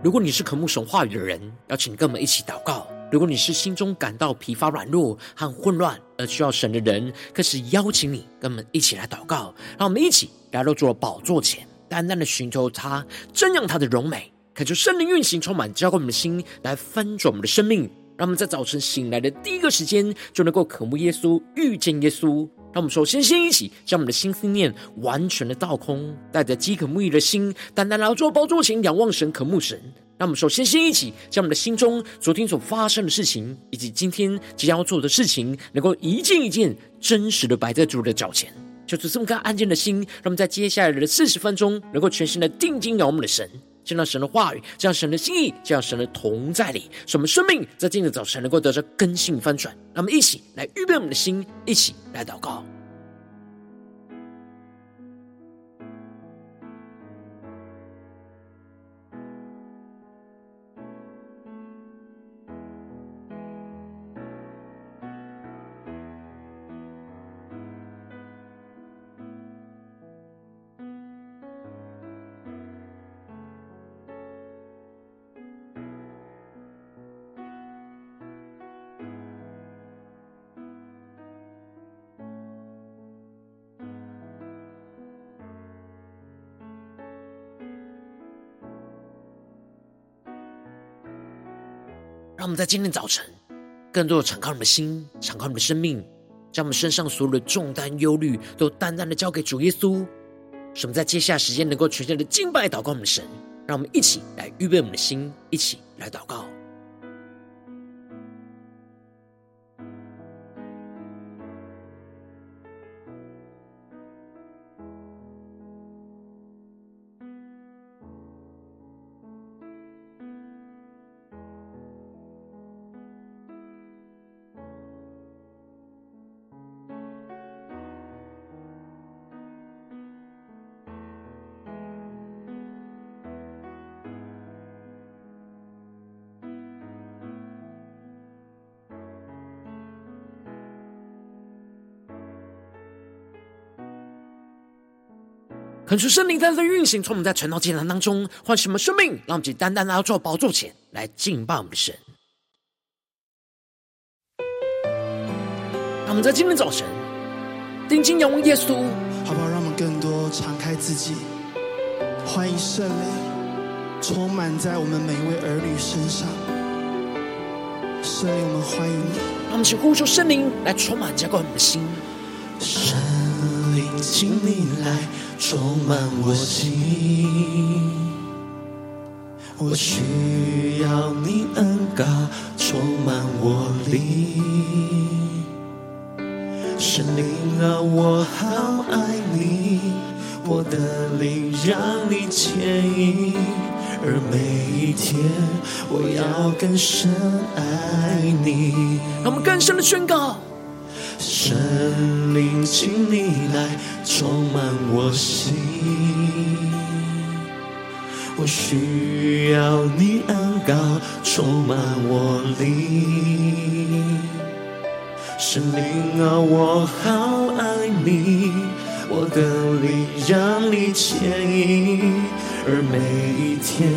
如果你是渴慕神话语的人，邀请跟我们一起祷告；如果你是心中感到疲乏、软弱和混乱而需要神的人，更是邀请你跟我们一起来祷告。让我们一起来到主的宝座前，淡淡的寻求他，瞻仰他的荣美，恳求圣灵运行，充满浇灌我们的心，来翻转我们的生命。让我们在早晨醒来的第一个时间，就能够渴慕耶稣，遇见耶稣。让我们首先先一起将我们的心思念完全的倒空，带着饥渴慕义的心，单单来到主宝座前仰望神、渴慕神。让我们首先先一起将我们的心中昨天所发生的事情，以及今天即将要做的事情，能够一件一件真实的摆在主的脚前。就是这么个安静的心，让我们在接下来的四十分钟，能够全心的定睛仰望我们的神。见到神的话语，见到神的心意，见到神的同在里，使我们生命在今天早晨能够得着更新翻转。那么一起来预备我们的心，一起来祷告。让我们在今天早晨，更多的敞开我们的心，敞开我们的生命，将我们身上所有的重担、忧虑，都淡淡的交给主耶稣。使我们在接下来时间能够全心的敬拜、祷告我们的神。让我们一起来预备我们的心，一起来祷告。恳求圣灵在这运行，从我们在晨祷艰难当中唤醒我们生命，让我们只单单来到主宝座前来敬拜我们的神。让我们在今天早晨定睛仰望耶稣，好不好？让我们更多敞开自己，欢迎圣灵充满在我们每一位儿女身上。圣灵，我们欢迎你。让我们请呼求圣灵来充满浇灌我们的心。圣灵，请你来。充满我心，我需要你恩膏充满我灵。圣灵啊，我好爱你，我的灵让你牵引，而每一天我要更深爱你。让我们更深的宣告。神灵，请你来充满我心，我需要你恩膏充满我灵。神灵啊，我好爱你，我的灵让你牵引。而每一天，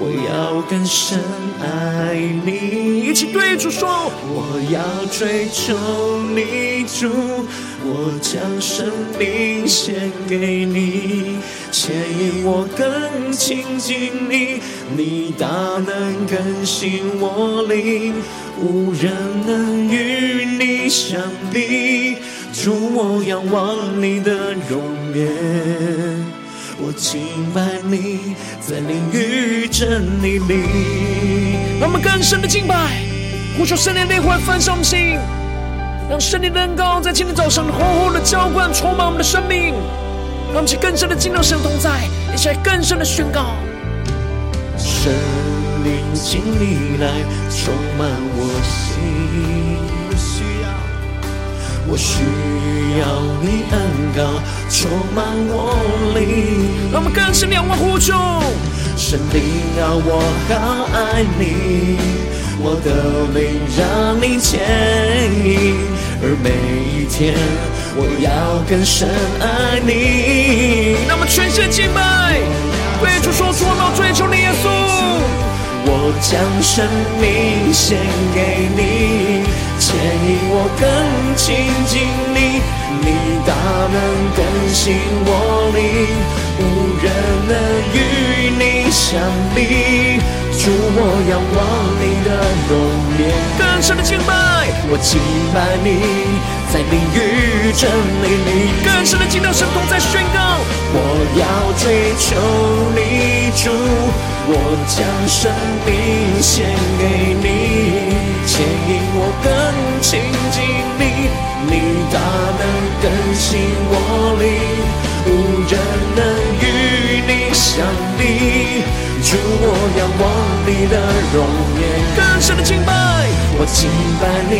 我要更深爱你。一起对主说：我要追求你，主，我将生命献给你，牵引我更亲近你。你大能更新我灵，无人能与你相比。主，我仰望你的容颜。我敬拜你，在灵与真理里。让我们更深的敬拜，呼求圣灵的灵魂焚烧我们心，让圣灵的恩膏在今天早上厚厚的浇灌，充满我们的生命。让我们去更深的进入神同在，一起来更深的宣告。圣灵，请你来充满我心。我需要你恩膏充满我灵，让我们更深仰望呼求。神灵啊，我好爱你，我的灵让你牵引，而每一天我要更深爱你。让我们全身敬拜，对主说出我们要追求你耶稣。我将生命献给你，牵引我更亲近你，你大能更新我灵，无人能与你相比。主，我仰望你的容颜，更深的敬拜，我敬拜你。在灵与真理里，更深的进到神同在宣告。我要追求你主，我将生命献给你，牵引我更亲近你，你大能更新我灵，无人能与你相比。主，我仰望你的容颜，更深的敬拜，我敬拜你。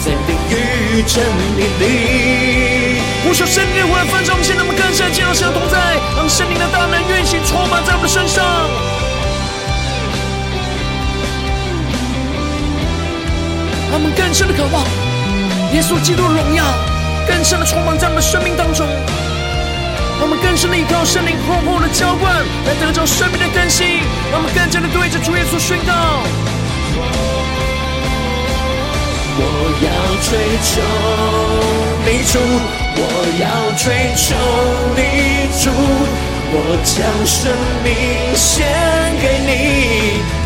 在灵与真理里，呼求圣灵的活分中，现在我们更深的进入神同在，让圣灵的大能运行充满在我们的身上，他们更深的渴望耶稣基督的荣耀，更深的充满在我们生命当中，他们更深的依靠圣灵厚厚的浇灌，来得着生命的更新，让我们更加的对着主耶稣宣告。我要追求你主，我要追求你主，我将生命献给你，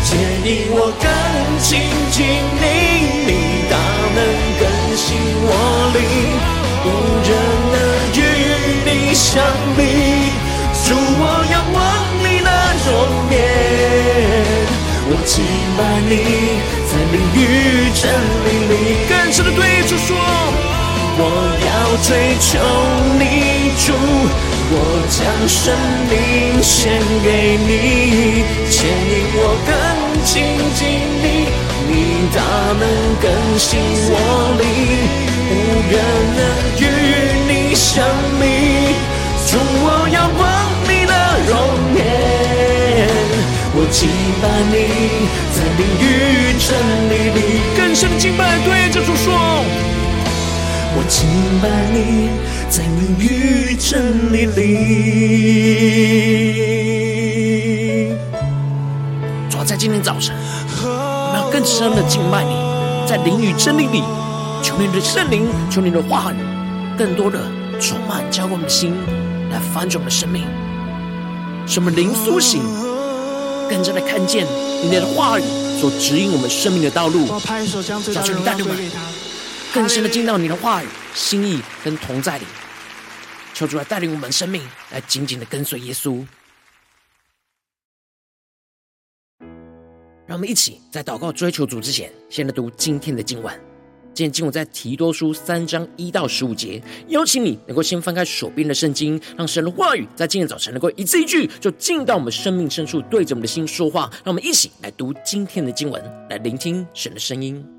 牵引我更亲近你，你大能更新我灵，无人能与你相比，主，我仰望你的容颜，我敬拜你。在灵与真理里，更深的对主说：我要追求你主，我将生命献给你，牵引我更亲近你，你大能更新我灵，无人能与你相比，主，我仰望你的容颜。我敬拜你，在灵与真理里，更深的敬拜，对着主说。我敬拜你，在灵与真理里。在今天早晨，我们要更深的敬拜你，在灵与真理里，求你的圣灵，求你的话语，更多的充满浇灌我们的心，来翻转我们的生命，使我们灵苏醒。更加的看见你的话语所指引我们生命的道路，求主你带领我们更深的进到你的话语、心意跟同在里，求主来带领我们生命来紧紧的跟随耶稣。让我们一起在祷告追求主之前，先来读今天的经文。今天经文在提多书三章一到十五节，邀请你能够先翻开手边的圣经，让神的话语在今天早晨能够一字一句就进到我们生命深处，对着我们的心说话。让我们一起来读今天的经文，来聆听神的声音。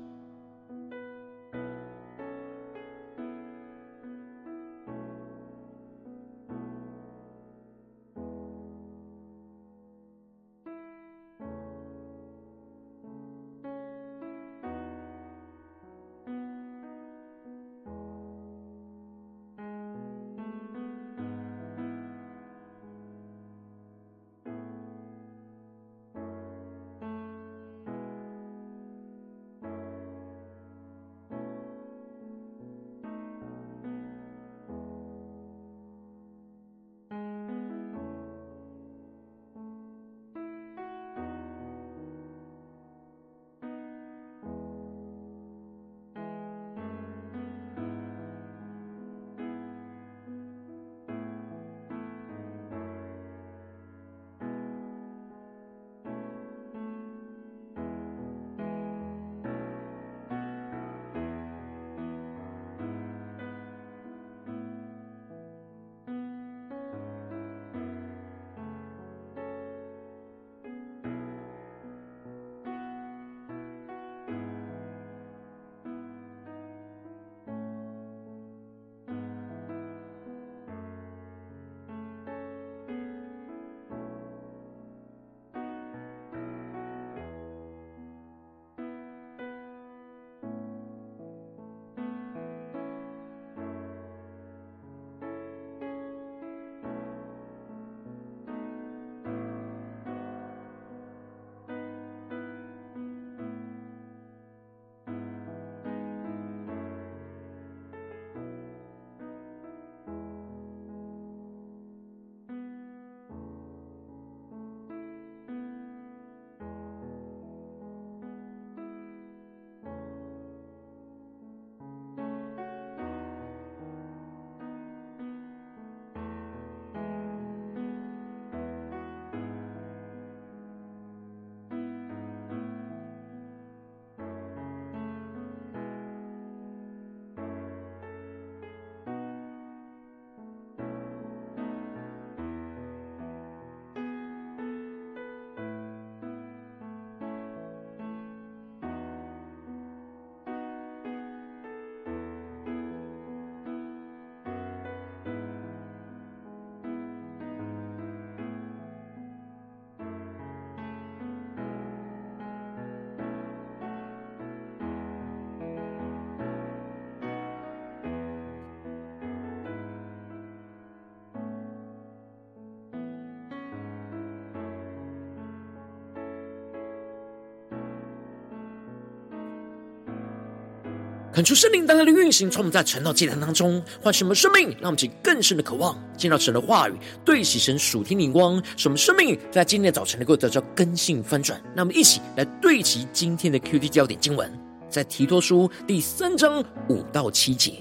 恳求圣灵当下的运行，从我们在晨祷祭坛当中唤醒我们生命，让我们起更深的渴望见到神的话语，对齐神属天灵光，使我们生命在今天的早晨能够得到更新翻转。那么，一起来对齐今天的 QT 焦点经文，在提托书第三章五到七节，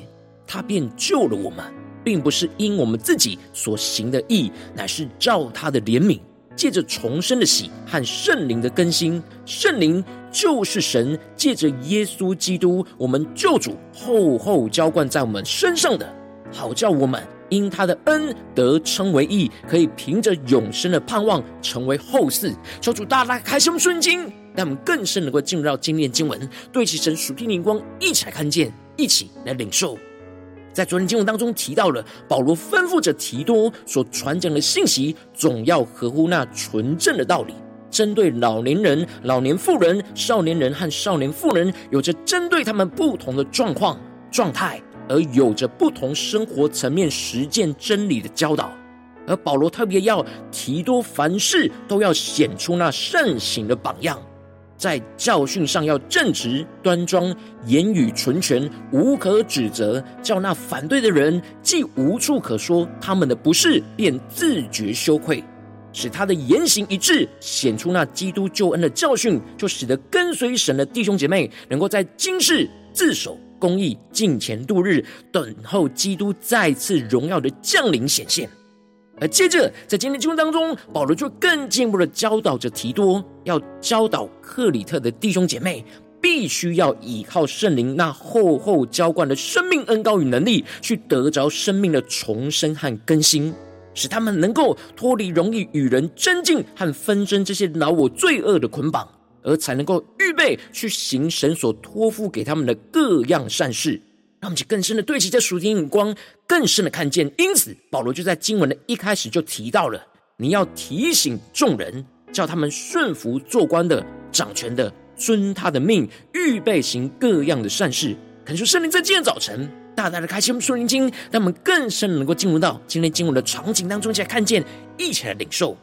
他便救了我们，并不是因我们自己所行的义，乃是照他的怜悯。借着重生的喜和圣灵的更新，圣灵就是神借着耶稣基督，我们救主厚厚浇灌在我们身上的，好叫我们因他的恩得称为义，可以凭着永生的盼望成为后嗣。求主大大开什么瞬间，让我们更深能够进入到经验经文，对齐神属天灵光，一起来看见，一起来领受。在昨天经文当中提到了保罗吩咐着提多所传讲的信息，总要合乎那纯正的道理。针对老年人、老年妇人、少年人和少年妇人，有着针对他们不同的状况、状态，而有着不同生活层面实践真理的教导。而保罗特别要提多凡事都要显出那善行的榜样。在教训上要正直端庄，言语纯全，无可指责，叫那反对的人既无处可说他们的不是，便自觉羞愧，使他的言行一致，显出那基督救恩的教训，就使得跟随神的弟兄姐妹能够在今世自守公义，敬虔度日，等候基督再次荣耀的降临显现。而接着，在今天经文当中，保罗就更进一步的教导着提多，要教导克里特的弟兄姐妹，必须要依靠圣灵那厚厚浇灌的生命恩膏与能力，去得着生命的重生和更新，使他们能够脱离容易与人争竞和纷争这些恼我罪恶的捆绑，而才能够预备去行神所托付给他们的各样善事。让我们去更深的对齐这属天眼光，更深的看见。因此，保罗就在经文的一开始就提到了：你要提醒众人，叫他们顺服做官的、掌权的，遵他的命，预备行各样的善事。恳求圣灵在今天早晨大大的开启我们属灵经，让我们更深能够进入到今天经文的场景当中，一起来看见，一起来领受。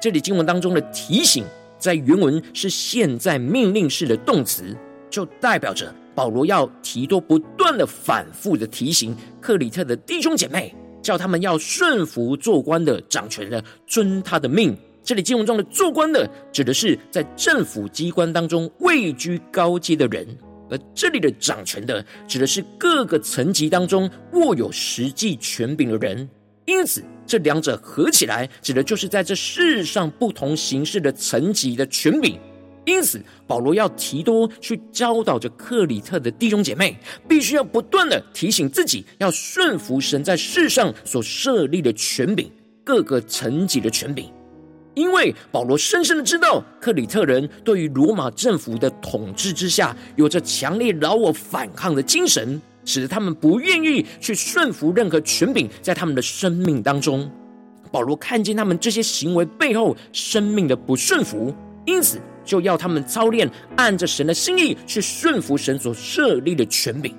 这里经文当中的提醒，在原文是现在命令式的动词，就代表着。保罗要提多不断的反复的提醒克里特的弟兄姐妹，叫他们要顺服做官的、掌权的，遵他的命。这里经文中的做官的，指的是在政府机关当中位居高阶的人；而这里的掌权的，指的是各个层级当中握有实际权柄的人。因此，这两者合起来，指的就是在这世上不同形式的层级的权柄。因此，保罗要提多去教导着克里特的弟兄姐妹，必须要不断的提醒自己，要顺服神在世上所设立的权柄，各个层级的权柄。因为保罗深深的知道，克里特人对于罗马政府的统治之下，有着强烈老我反抗的精神，使得他们不愿意去顺服任何权柄，在他们的生命当中，保罗看见他们这些行为背后生命的不顺服，因此。就要他们操练，按着神的心意去顺服神所设立的权柄，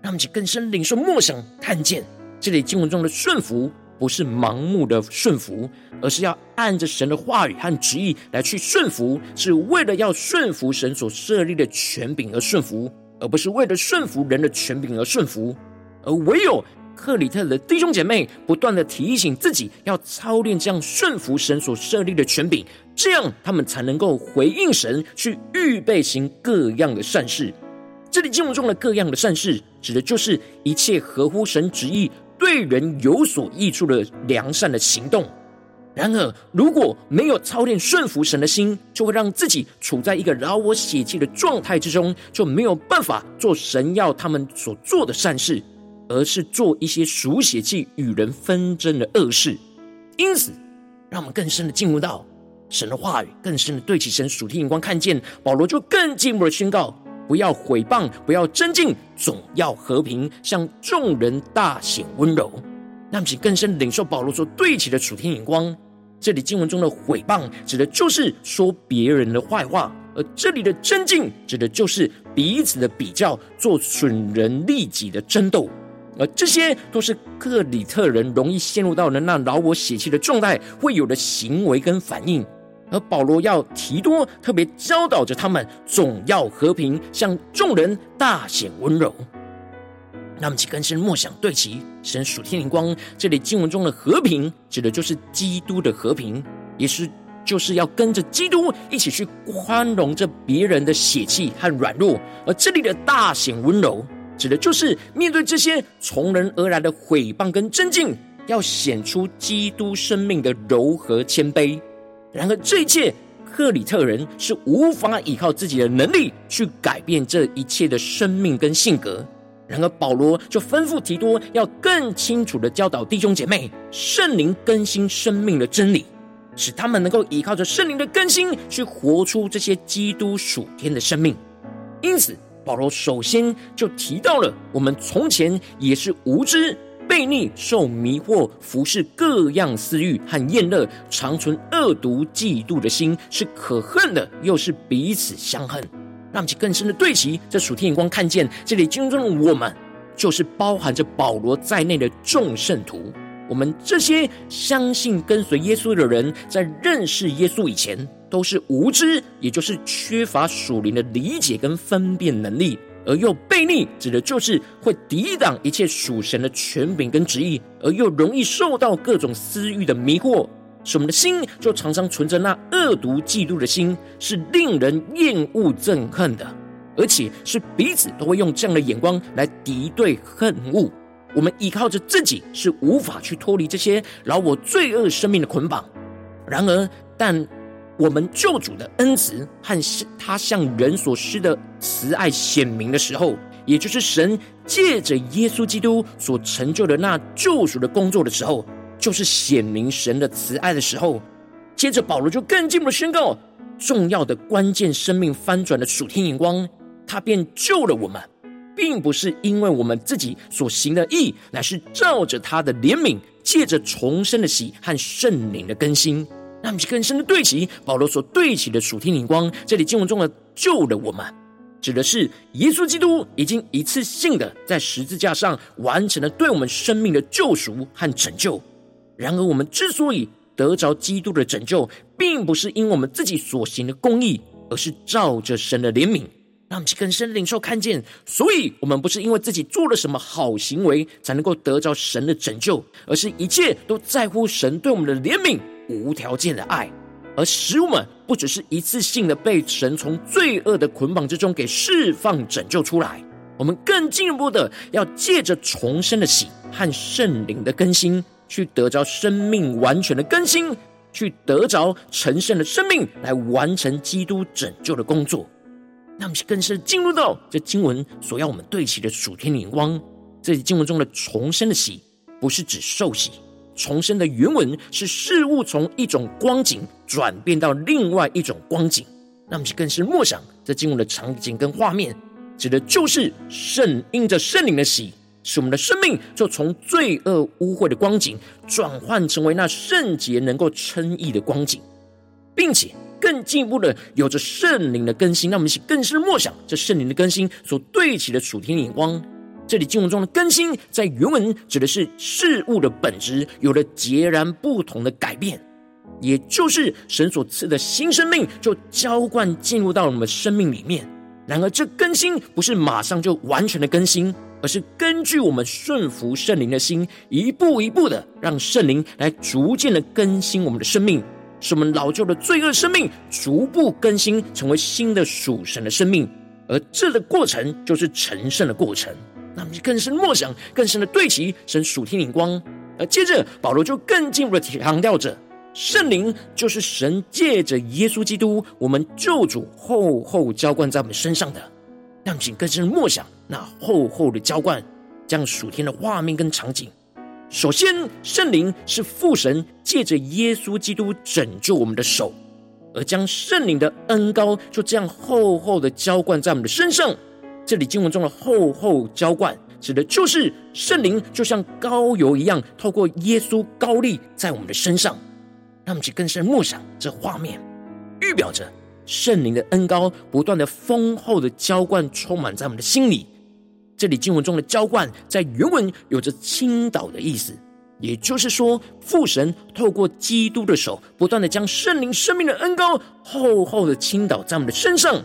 让我们去更深领受默想，看见这里经文中的顺服，不是盲目的顺服，而是要按着神的话语和旨意来去顺服，是为了要顺服神所设立的权柄而顺服，而不是为了顺服人的权柄而顺服，而唯有。克里特的弟兄姐妹不断的提醒自己要操练这样顺服神所设立的权柄，这样他们才能够回应神，去预备行各样的善事。这里经文中的各样的善事，指的就是一切合乎神旨意、对人有所益处的良善的行动。然而，如果没有操练顺服神的心，就会让自己处在一个饶我血气的状态之中，就没有办法做神要他们所做的善事。而是做一些属血气与人纷争的恶事，因此，让我们更深的进入到神的话语，更深的对齐神属天眼光，看见保罗就更进一步的宣告：不要毁谤，不要争竞，总要和平，向众人大显温柔。让我们更深领受保罗所对齐的属天眼光。这里经文中的毁谤，指的就是说别人的坏话；而这里的争竞，指的就是彼此的比较，做损人利己的争斗。而这些都是克里特人容易陷入到的那老我血气的状态会有的行为跟反应，而保罗要提多特别教导着他们，总要和平，向众人大显温柔。那么，请更深默想对齐神属天灵光，这里经文中的和平，指的就是基督的和平，也是就是要跟着基督一起去宽容着别人的血气和软弱。而这里的大显温柔，指的就是面对这些从人而来的毁谤跟争竞，要显出基督生命的柔和谦卑。然而，这一切克里特人是无法依靠自己的能力去改变这一切的生命跟性格。然而，保罗就吩咐提多要更清楚的教导弟兄姐妹，圣灵更新生命的真理，使他们能够依靠着圣灵的更新，去活出这些基督属天的生命。因此，保罗首先就提到了我们从前也是无知、悖逆、受迷惑、服侍各样私欲和厌乐，常存恶毒、嫉妒的心，是可恨的，又是彼此相恨。让其更深的对齐，这属天眼光看见，这里经中的我们，就是包含着保罗在内的众圣徒。我们这些相信跟随耶稣的人，在认识耶稣以前，都是无知，也就是缺乏属灵的理解跟分辨能力，而又悖逆，指的就是会抵挡一切属神的权柄跟旨意，而又容易受到各种私欲的迷惑。使我们的心就常常存着那恶毒嫉妒的心，是令人厌恶憎恨的，而且是彼此都会用这样的眼光来敌对恨恶。我们依靠着自己是无法去脱离这些老我罪恶生命的捆绑。然而，但我们救主的恩慈和他向人所施的慈爱显明的时候，也就是神借着耶稣基督所成就的那救赎的工作的时候。就是显明神的慈爱的时候，接着保罗就更进一步的宣告，重要的关键生命翻转的属天眼光，他便救了我们，并不是因为我们自己所行的义，乃是照着他的怜悯，借着重生的喜和圣灵的更新，让我们更深的对齐保罗所对齐的属天眼光。这里经文中的救了我们，指的是耶稣基督已经一次性的在十字架上完成了对我们生命的救赎和拯救。然而，我们之所以得着基督的拯救，并不是因我们自己所行的公义，而是照着神的怜悯，让我们更深领受看见。所以，我们不是因为自己做了什么好行为，才能够得着神的拯救，而是一切都在乎神对我们的怜悯、无条件的爱，而使我们不只是一次性的被神从罪恶的捆绑之中给释放、拯救出来，我们更进一步的要借着重生的喜和圣灵的更新。去得着生命完全的更新，去得着成圣的生命，来完成基督拯救的工作。那么，更是进入到这经文所要我们对齐的属天的眼光。这经文中的重生的喜，不是指受洗，重生的原文是事物从一种光景转变到另外一种光景。那么，更是默想这经文的场景跟画面，指的就是圣因着圣灵的洗。使我们的生命就从罪恶污秽的光景转换成为那圣洁能够称义的光景，并且更进一步的有着圣灵的更新，让我们一起更深的默想这圣灵的更新所对齐的属天眼光。这里经文中的更新，在原文指的是事物的本质有了截然不同的改变，也就是神所赐的新生命就浇灌进入到我们生命里面。然而，这更新不是马上就完全的更新。而是根据我们顺服圣灵的心，一步一步的让圣灵来逐渐的更新我们的生命，使我们老旧的罪恶生命逐步更新，成为新的属神的生命。而这个过程就是成圣的过程。那么，更深默想，更深的对齐神属天灵光。而接着，保罗就更进一步的强调着，圣灵就是神借着耶稣基督，我们救主厚厚浇灌在我们身上的。让请更深默想那厚厚的浇灌，这样属天的画面跟场景。首先，圣灵是父神借着耶稣基督拯救我们的手，而将圣灵的恩膏就这样厚厚的浇灌在我们的身上。这里经文中的厚厚浇灌，指的就是圣灵就像膏油一样，透过耶稣膏立在我们的身上。让我们去更深默想这画面，预表着。圣灵的恩膏不断的丰厚的浇灌，充满在我们的心里。这里经文中的浇灌，在原文有着倾倒的意思，也就是说，父神透过基督的手，不断的将圣灵生命的恩膏厚厚的倾倒在我们的身上，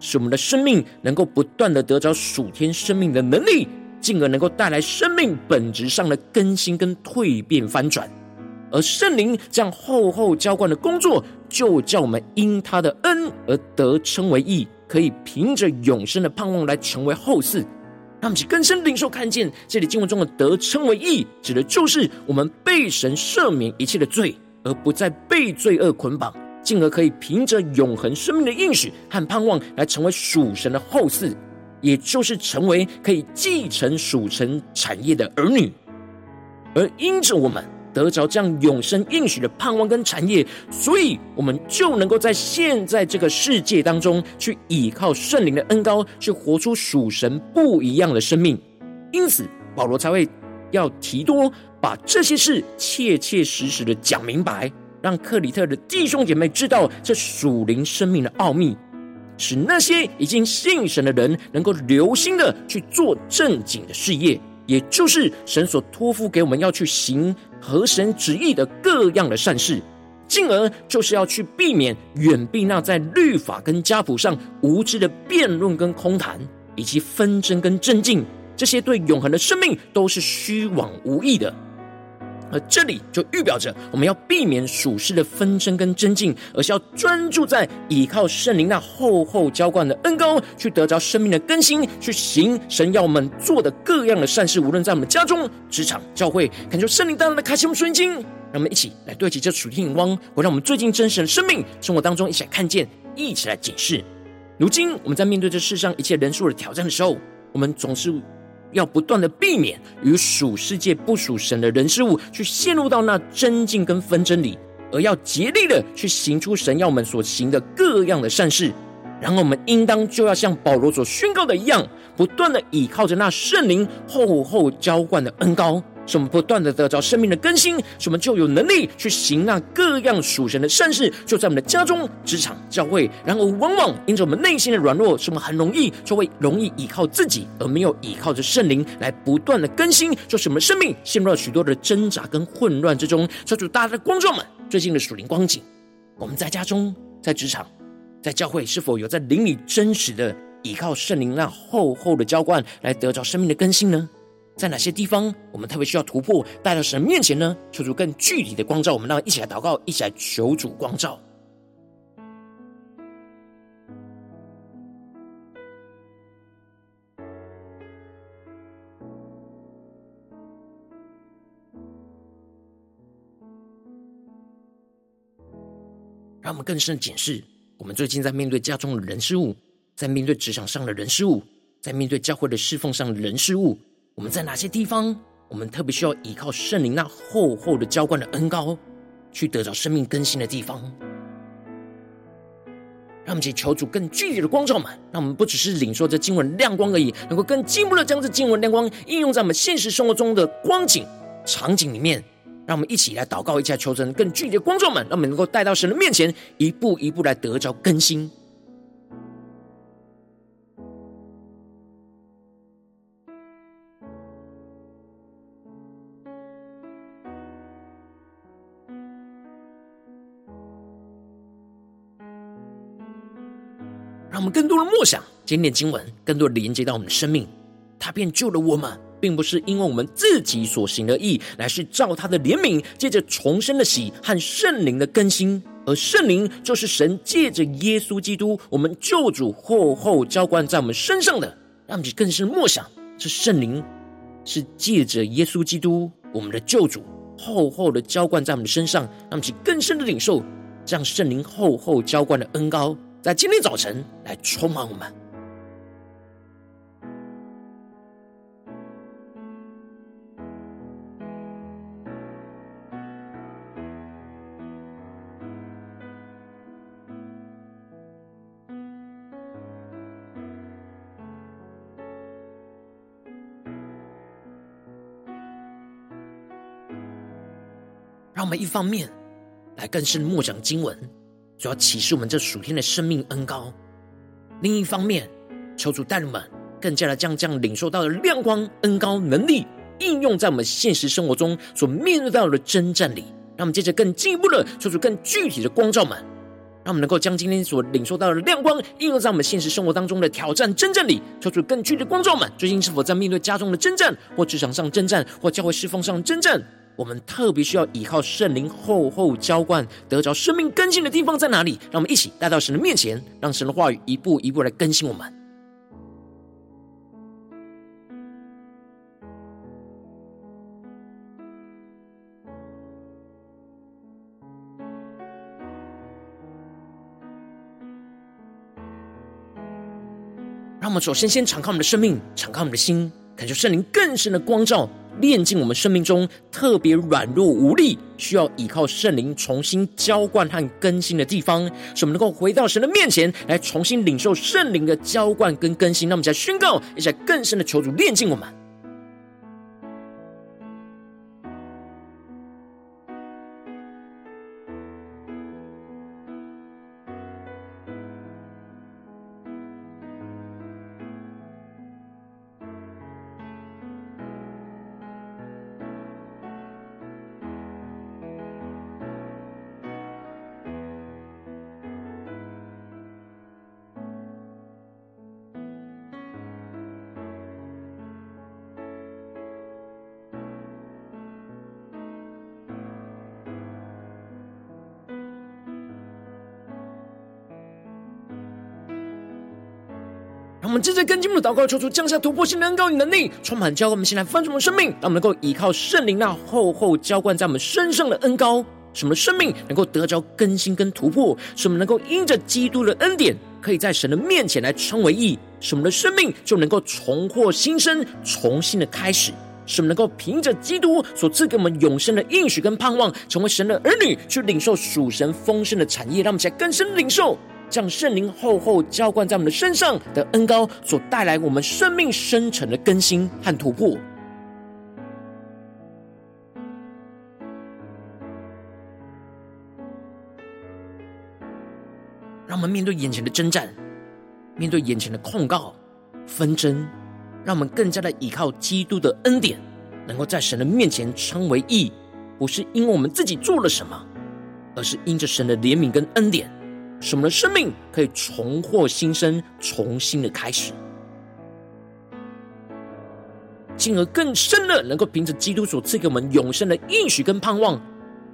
使我们的生命能够不断的得着属天生命的能力，进而能够带来生命本质上的更新跟蜕变翻转。而圣灵这样厚厚浇灌的工作，就叫我们因他的恩而得称为义，可以凭着永生的盼望来成为后嗣。让我们去更深领受看见，这里经文中的得称为义，指的就是我们被神赦免一切的罪，而不再被罪恶捆绑，进而可以凭着永恒生命的应许和盼望来成为属神的后嗣，也就是成为可以继承属神产业的儿女。而因着我们。得着这样永生应许的盼望跟产业，所以我们就能够在现在这个世界当中，去依靠圣灵的恩膏，去活出属神不一样的生命。因此，保罗才会要提多把这些事切切实实的讲明白，让克里特的弟兄姐妹知道这属灵生命的奥秘，使那些已经信神的人能够留心的去做正经的事业。也就是神所托付给我们要去行合神旨意的各样的善事，进而就是要去避免远避那在律法跟家谱上无知的辩论跟空谈，以及纷争跟争竞，这些对永恒的生命都是虚妄无益的。而这里就预表着，我们要避免属世的纷争跟争竞，而是要专注在依靠圣灵那厚厚浇灌的恩膏，去得着生命的更新，去行神要我们做的各样的善事。无论在我们家中、职场、教会，感受圣灵带来的开启我们属灵经，让我们一起来对齐这属天眼光，回让我们最近真实的生命生活当中一起来看见，一起来检视。如今我们在面对这世上一切人数的挑战的时候，我们总是。要不断的避免与属世界不属神的人事物去陷入到那真境跟纷争里，而要竭力的去行出神要我们所行的各样的善事。然后我们应当就要像保罗所宣告的一样，不断的倚靠着那圣灵厚厚浇灌的恩高。使我们不断的得着生命的更新，使我们就有能力去行那各样属神的善事，就在我们的家中、职场、教会。然而，往往因着我们内心的软弱，使我们很容易就会容易依靠自己，而没有依靠着圣灵来不断的更新，就使我们生命陷入了许多的挣扎跟混乱之中。求主大家的观众们，最近的属灵光景，我们在家中、在职场、在教会，是否有在灵里真实的依靠圣灵那厚厚的浇灌，来得着生命的更新呢？在哪些地方，我们特别需要突破，带到神面前呢？求主更具体的光照我们，让一起来祷告，一起来求主光照。让我们更深的检视，我们最近在面对家中的人事物，在面对职场上的人事物，在面对教会的侍奉上的人事物。我们在哪些地方，我们特别需要依靠圣灵那厚厚的浇灌的恩膏，去得着生命更新的地方？让我们去求主更具体的光照们，让我们不只是领受这经文亮光而已，能够更进一步的将这经文亮光应用在我们现实生活中的光景场景里面。让我们一起来祷告，一下求神更具体的光照们，让我们能够带到神的面前，一步一步来得着更新。们更多的默想今天经文，更多的连接到我们的生命。他便救了我们，并不是因为我们自己所行的义，乃是照他的怜悯，借着重生的喜和圣灵的更新。而圣灵就是神借着耶稣基督，我们救主厚厚浇灌在我们身上的。让我们更深默想，这圣灵是借着耶稣基督，我们的救主厚厚的浇灌在我们身上。让我们更深的领受，这样圣灵厚厚浇灌的恩膏。在今天早晨来充满我们，让我们一方面来更深默想经文。主要启示我们这属天的生命恩高。另一方面，求主带领们更加的将这样领受到的亮光恩高能力应用在我们现实生活中所面对到的征战里。让我们接着更进一步的求主更具体的光照们，让我们能够将今天所领受到的亮光应用在我们现实生活当中的挑战征战里，求主更具体的光照们。最近是否在面对家中的征战，或职场上征战，或教会侍奉上征战？我们特别需要依靠圣灵厚厚浇灌，得着生命更新的地方在哪里？让我们一起带到神的面前，让神的话语一步一步来更新我们。让我们首先先敞开我们的生命，敞开我们的心，感受圣灵更深的光照。炼进我们生命中特别软弱无力，需要依靠圣灵重新浇灌和更新的地方，使我们能够回到神的面前来重新领受圣灵的浇灌跟更新。那么，在宣告，也在更深的求主炼进我们。们正在跟进我们的祷告，求主降下突破性的恩膏与能力，充满浇灌我们现在丰盛的生命，让我们能够依靠圣灵那厚厚浇灌在我们身上的恩膏，使我们的生命能够得着更新跟突破，使我们能够因着基督的恩典，可以在神的面前来称为义，使我们的生命就能够重获新生，重新的开始，使我们能够凭着基督所赐给我们永生的应许跟盼望，成为神的儿女，去领受属神丰盛的产业，让我们起来更深领受。将圣灵厚厚浇灌在我们的身上的恩膏所带来我们生命深层的更新和突破，让我们面对眼前的征战，面对眼前的控告、纷争，让我们更加的依靠基督的恩典，能够在神的面前称为义，不是因为我们自己做了什么，而是因着神的怜悯跟恩典。使我们的生命可以重获新生，重新的开始，进而更深的能够凭着基督所赐给我们永生的应许跟盼望，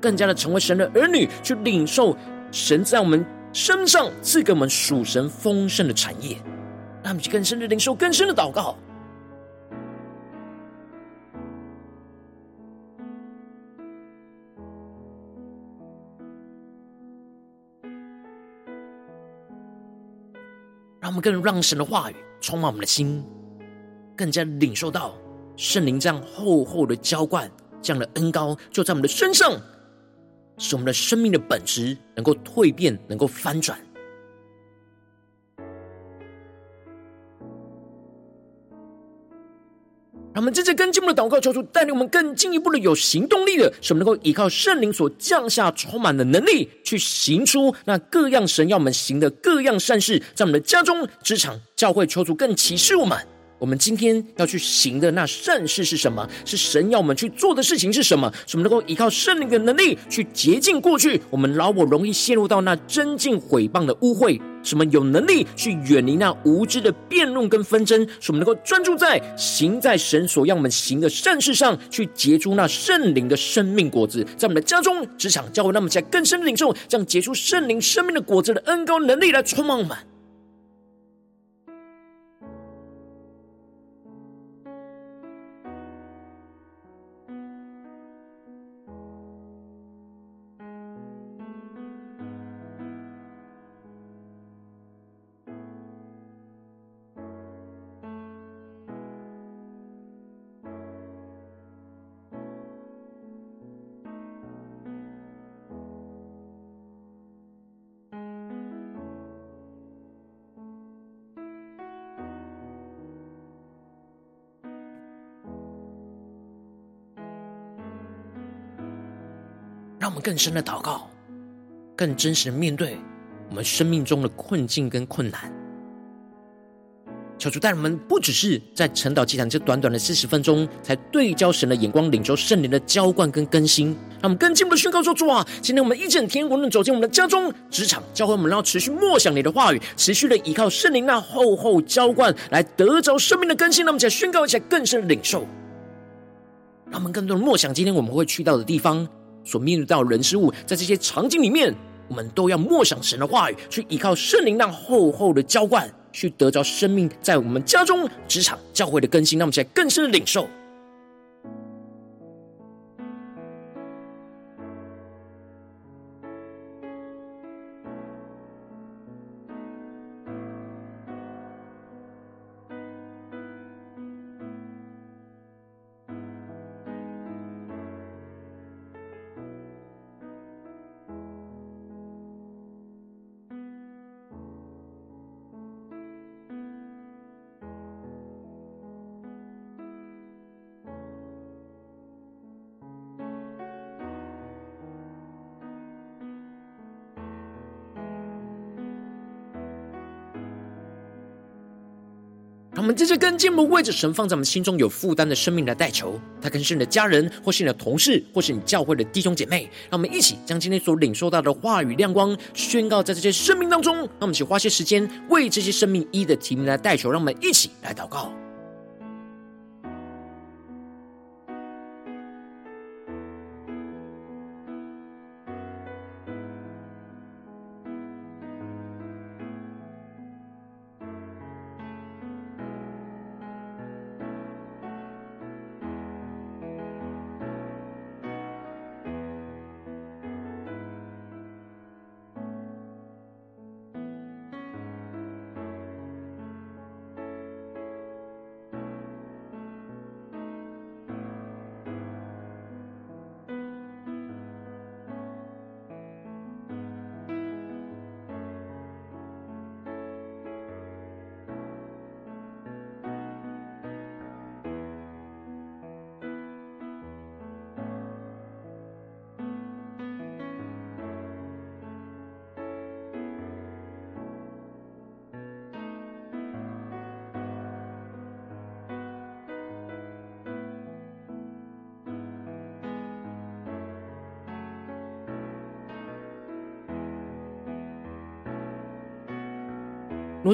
更加的成为神的儿女，去领受神在我们身上赐给我们属神丰盛的产业，让我们去更深的领受更深的祷告。我们更让神的话语充满我们的心，更加领受到圣灵这样厚厚的浇灌，这样的恩膏就在我们的身上，使我们的生命的本质能够蜕变，能够翻转。让我们接着跟进我们的祷告，求主带领我们更进一步的有行动力的，使我们能够依靠圣灵所降下充满的能力，去行出那各样神要我们行的各样善事，在我们的家中、职场、教会，求主更启示我们。我们今天要去行的那善事是什么？是神要我们去做的事情是什么？使我们能够依靠圣灵的能力去洁净过去我们老我容易陷入到那争竞毁谤的污秽。什么有能力去远离那无知的辩论跟纷争，使我们能够专注在行在神所让我们行的善事上，去结出那圣灵的生命果子，在我们的家中、职场、教会，让我们在更深的领受，这样结出圣灵生命的果子的恩膏能力来充满我们。我们更深的祷告，更真实的面对我们生命中的困境跟困难。求主带我们，不只是在晨祷祭坛这短短的四十分钟，才对焦神的眼光，领受圣灵的浇灌跟更新。让我们更进一步的宣告说：主啊，今天我们一整天，无论走进我们的家中、职场、教会，我们要持续默想你的话语，持续的依靠圣灵那厚厚浇灌，来得着生命的更新。让我们一起来宣告，一下更深的领受。让我们更多的默想，今天我们会去到的地方，所面对到人事物，在这些场景里面，我们都要默想神的话语，去依靠圣灵那厚厚的浇灌，去得着生命在我们家中、职场、教会的更新。让我们现在更深的领受。这些跟进，不为着神放在我们心中有负担的生命来代求，他可能是你的家人，或是你的同事，或是你教会的弟兄姐妹。让我们一起将今天所领受到的话语亮光宣告在这些生命当中。让我们一起花些时间为这些生命一的提名来代求。让我们一起来祷告。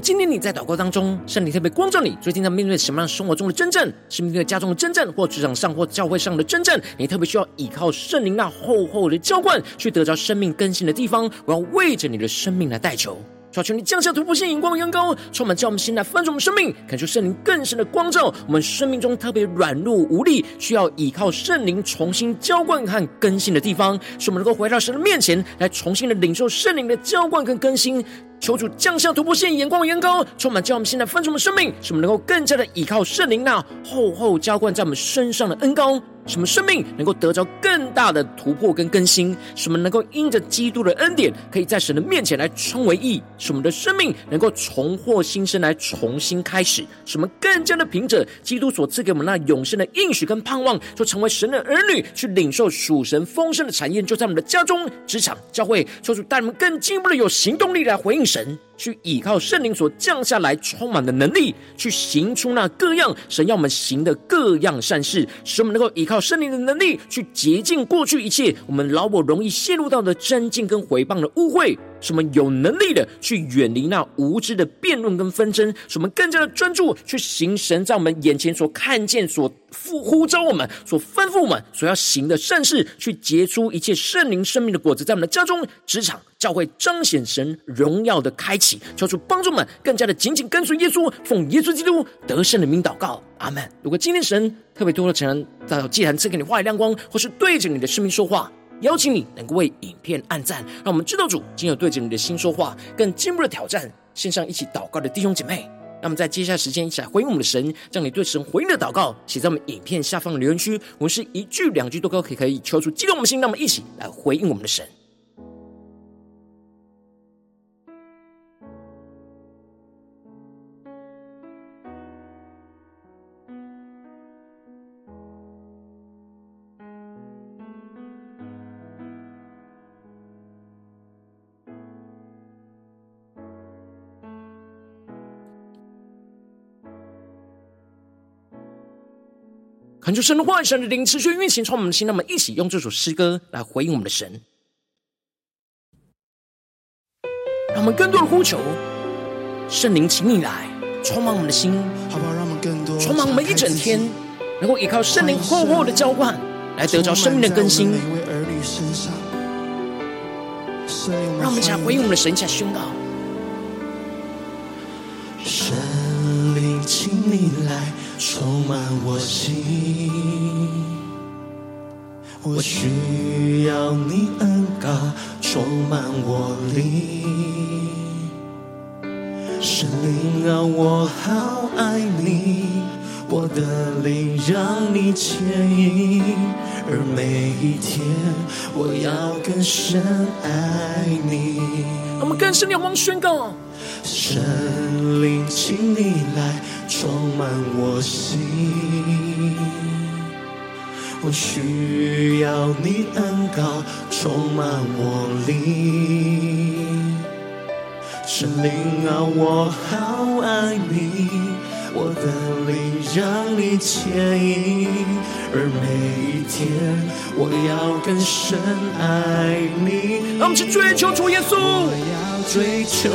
今天你在祷告当中，圣灵特别光照你，最近在面对什么样生活中的真正，是面对家中的真正，或职场上或教会上的真正，你特别需要依靠圣灵那厚厚的浇灌，去得着生命更新的地方，我要为着你的生命来代求。求你降下突破性眼光的恩膏，充满在我们心来翻转我们生命，感受圣灵更深的光照。我们生命中特别软弱无力，需要依靠圣灵重新浇灌和更新的地方，使我们能够回到神的面前来，重新的领受圣灵的浇灌跟更新。求主降下突破线眼光远高，充满将我们现在分出我们生命，使我们能够更加的依靠圣灵那厚厚浇灌在我们身上的恩膏。什么生命能够得着更大的突破跟更新，什么能够因着基督的恩典，可以在神的面前来称为义，使我们的生命能够重获新生，来重新开始，使我们更加的凭着基督所赐给我们那永生的应许跟盼望，就成为神的儿女，去领受属神丰盛的产业，就在我们的家中、职场、教会，求主带我们更进一步的有行动力来回应神。去依靠圣灵所降下来充满的能力，去行出那各样神要我们行的各样善事，使我们能够依靠圣灵的能力，去洁净过去一切我们老我容易陷入到的真境跟回谤的污秽。使我们有能力的去远离那无知的辩论跟纷争，使我们更加的专注去行神在我们眼前所看见、所呼呼召我们、所吩咐我们所要行的善事，去结出一切圣灵生命的果子，在我们的家中、职场、教会彰显神荣耀的开启，求主帮助们更加的紧紧跟随耶稣，奉耶稣基督得胜的名祷告，阿门。如果今天神特别多的成人在祭坛赐给你话语亮光，或是对着你的生命说话。邀请你能够为影片按赞，让我们知道主今有对着你的心说话，更进一步的挑战。线上一起祷告的弟兄姐妹，那么在接下来时间一起来回应我们的神，将你对神回应的祷告写在我们影片下方的留言区。我们是一句两句都可以可以求出激动我们的心，那么一起来回应我们的神。恳求神的话语、神的灵持续运行，从我们的心，那么一起用这首诗歌来回应我们的神，让我们更多的呼求圣灵，请你来充满我们的心，好不好？让我们更多充满我们一整天，能够依靠圣灵厚厚的浇灌，来得着生命的更新。让我们一起来回应我们的神，一起来宣告。神，充满我心，我需要你恩膏充满我灵。神灵啊，我好爱你，我的灵让你牵引，而每一天我要更深爱你。我们更深的仰望宣告。神灵，请你来充满我心，我需要你恩膏充满我灵。圣灵啊，我好爱你，我的灵让你牵引，而每一天我要更深爱你。让我们去追求主耶稣。追求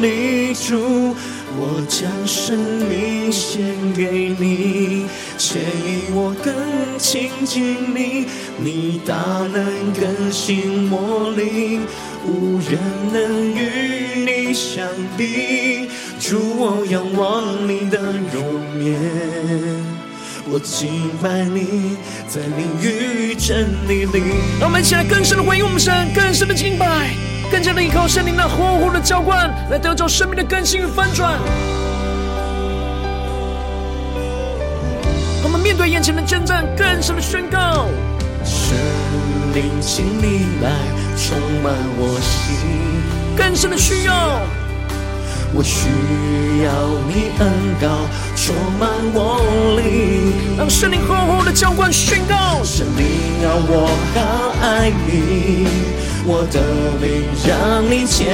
你主，我将生命献给你，牵引我更亲近你，你大能更新我灵，无人能与你相比。主，我仰望你的容颜，我敬拜你，在灵与真理里。让我们一起来更深的回应我们神，更深的敬拜。更加的依靠圣灵那活活的浇灌，来得着生命的更新与翻转。我们面对眼前的征战，更深的宣告：圣灵，请你来充满我心。更深的需要，我需要你恩膏充满我灵。让圣灵厚厚的浇灌，宣告：圣灵啊，我好爱你。我的灵让你牵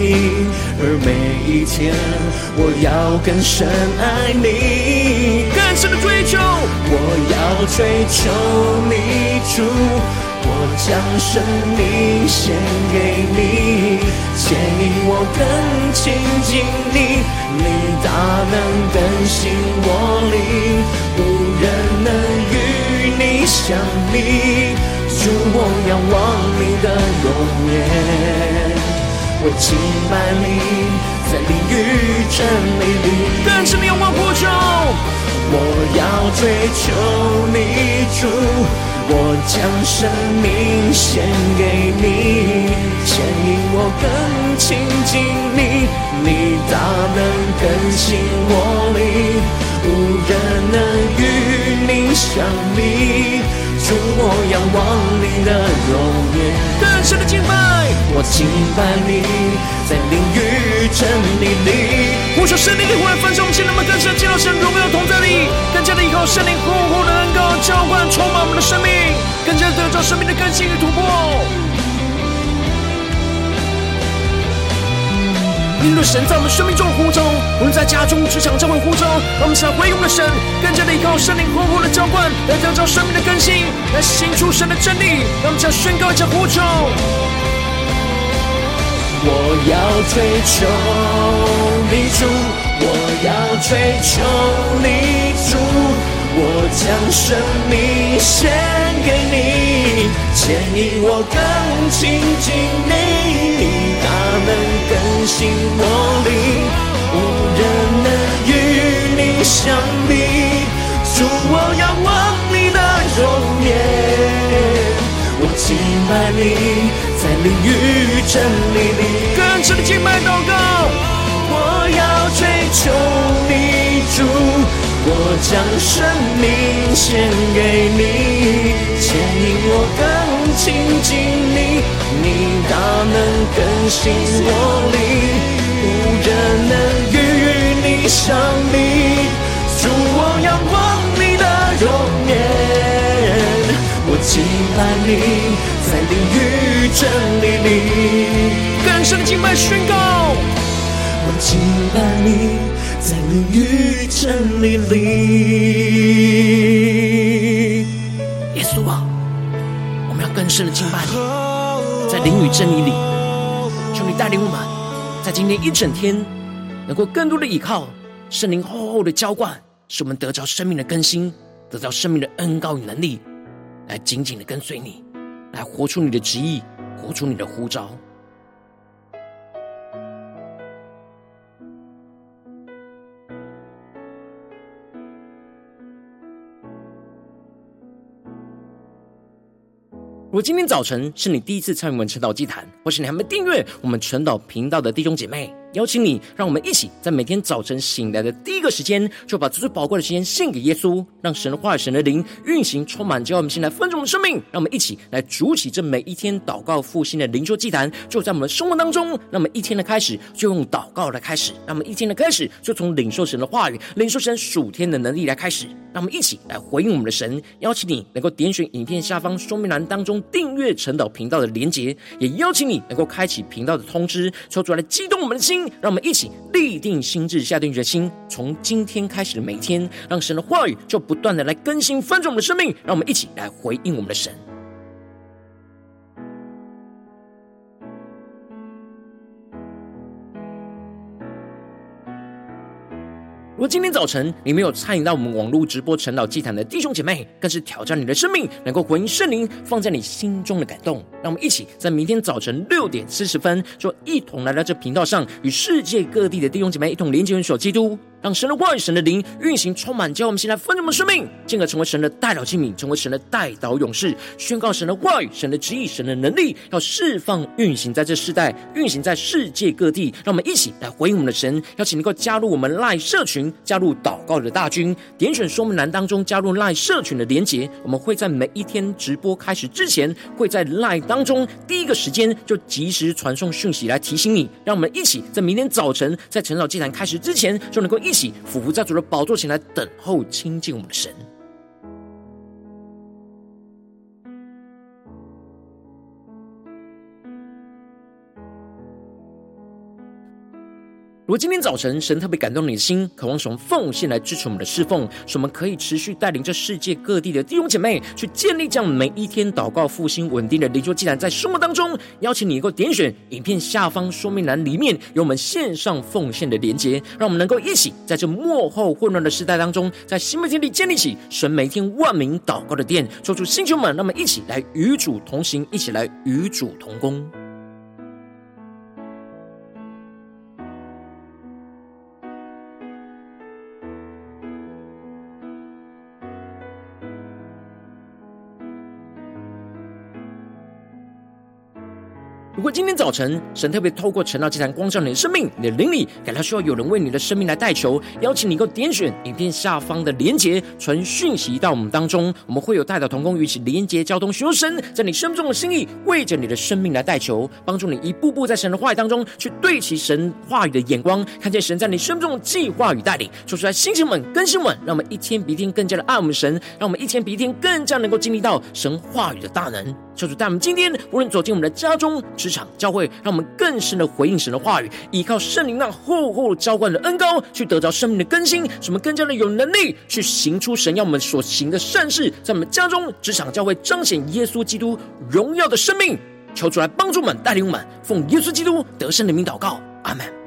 引，而每一天我要更深爱你，更深的追求。我要追求你主，我将生命献给你，牵引我更亲近你，你大能更新我灵，无人能与你相比。主，我仰望你的容颜，我敬拜你，在灵与真理里。更深的仰望呼求，我要追求你，主，我将生命献给你，牵引我更亲近你，你大能更新我灵，无人能与你相比。主，我仰望你的容颜，更深的敬拜，我敬拜你，在灵与真理里。呼求圣灵的呼来分盛，我们现在们更深进入神荣耀同在里，更加的依靠圣灵呼呼的恩膏浇灌，充满我们的生命，更加得着生命的更新与突破。因为神在我们生命中的呼召，无论在家中、职场、教会呼召，让我们想回应的神，更加的依靠圣灵活泼的浇灌，来得着生命的更新，来行出神的真理。让我们想宣告，一下呼召。我要追求你主，我要追求你主，我将生命献给你，牵引我更亲近你。能更新我灵，无人能与你相比。主，我仰望你的容颜，我敬拜你，在灵与真理里。更深的敬拜祷告，我要追求你，主，我将生命献给你，牵引我更亲近你。你大能更新我灵，无人能与你相比。主，我仰望你的容颜，我敬拜你，在灵与真理里。更深的敬拜宣告，我敬拜你，在淋雨真理里耶稣啊我们要更深的敬拜你。在淋雨真理里求你带领我们在今天一整天能够更多的依靠圣灵厚厚的浇灌使我们得着生命的更新得着生命的恩高与能力来紧紧的跟随你来活出你的旨意活出你的呼召。如果今天早晨是你第一次参与我们晨祷祭坛，或是你还没订阅我们晨祷频道的弟兄姐妹，邀请你，让我们一起在每天早晨醒来的第一个时间，就把最最宝贵的时间献给耶稣，让神的话语、神的灵运行充满，叫我们先来分盛我们生命。让我们一起来筑起这每一天祷告复兴的灵修祭坛，就在我们的生活当中。让我们一天的开始就用祷告来开始，让我们一天的开始就从领受神的话语、领受神属天的能力来开始。让我们一起来回应我们的神，邀请你能够点选影片下方说明栏当中订阅晨祷频道的连结，也邀请你能够开启频道的通知，抽出来激动我们的心，让我们一起立定心智，下定决心，从今天开始的每一天，让神的话语就不断的来更新翻转我们的生命，让我们一起来回应我们的神。如果今天早晨你没有参与到我们网络直播晨祷祭坛的弟兄姐妹，更是挑战你的生命，能够回应圣灵放在你心中的感动。让我们一起在明天早晨六点四十分，就一同来到这频道上，与世界各地的弟兄姐妹一同连接、元首基督。让神的话语、神的灵运行充满，叫我们现在分盛我们生命，进而成为神的代祷器皿，成为神的代祷勇士，宣告神的话语、神的旨意、神的能力，要释放运行在这世代，运行在世界各地。让我们一起来回应我们的神，邀请能够加入我们 LINE 社群，加入祷告的大军，点选说明栏当中加入 LINE 社群的连结。我们会在每一天直播开始之前，会在 LINE 当中第一个时间就及时传送讯息来提醒你。让我们一起在明天早晨在晨祷祭坛开始之前，就能够一。一起俯伏在主的宝座前来等候亲近我们的神。如果今天早晨神特别感动你的心，渴望从奉献来支持我们的侍奉，使我们可以持续带领这世界各地的弟兄姐妹去建立这样每一天祷告复兴稳定的灵修祭坛，在生活当中，邀请你能够点选影片下方说明栏里面有我们线上奉献的连结，让我们能够一起在这幕后混乱的时代当中，在新媒体里建立起神每天万名祷告的殿，做出星球们，让我们一起来与主同行，一起来与主同工。今天早晨神特别透过晨祷祭坛光照你的生命，你的灵里感到需要有人为你的生命来代求，邀请你能够点选影片下方的连结，传讯息到我们当中，我们会有代表同工与其连结交通，寻求神在你生命中的心意，为着你的生命来代求，帮助你一步步在神的话语当中去对齐神话语的眼光，看见神在你生命中的计划与带领。说出来，星星们、更新们，让我们一天比一天更加的爱我们神，让我们一天比一天更加能够经历到神话语的大能。求主带我们今天无论走进我们的家中、职场场、教会，让我们更深的回应神的话语，依靠圣灵那厚厚浇灌的恩膏，去得着生命的更新，使我们更加的有能力去行出神要我们所行的善事，在我们家中、职场、教会彰显耶稣基督荣耀的生命。求主来帮助我们，带领我们，奉耶稣基督得胜的名祷告，阿门。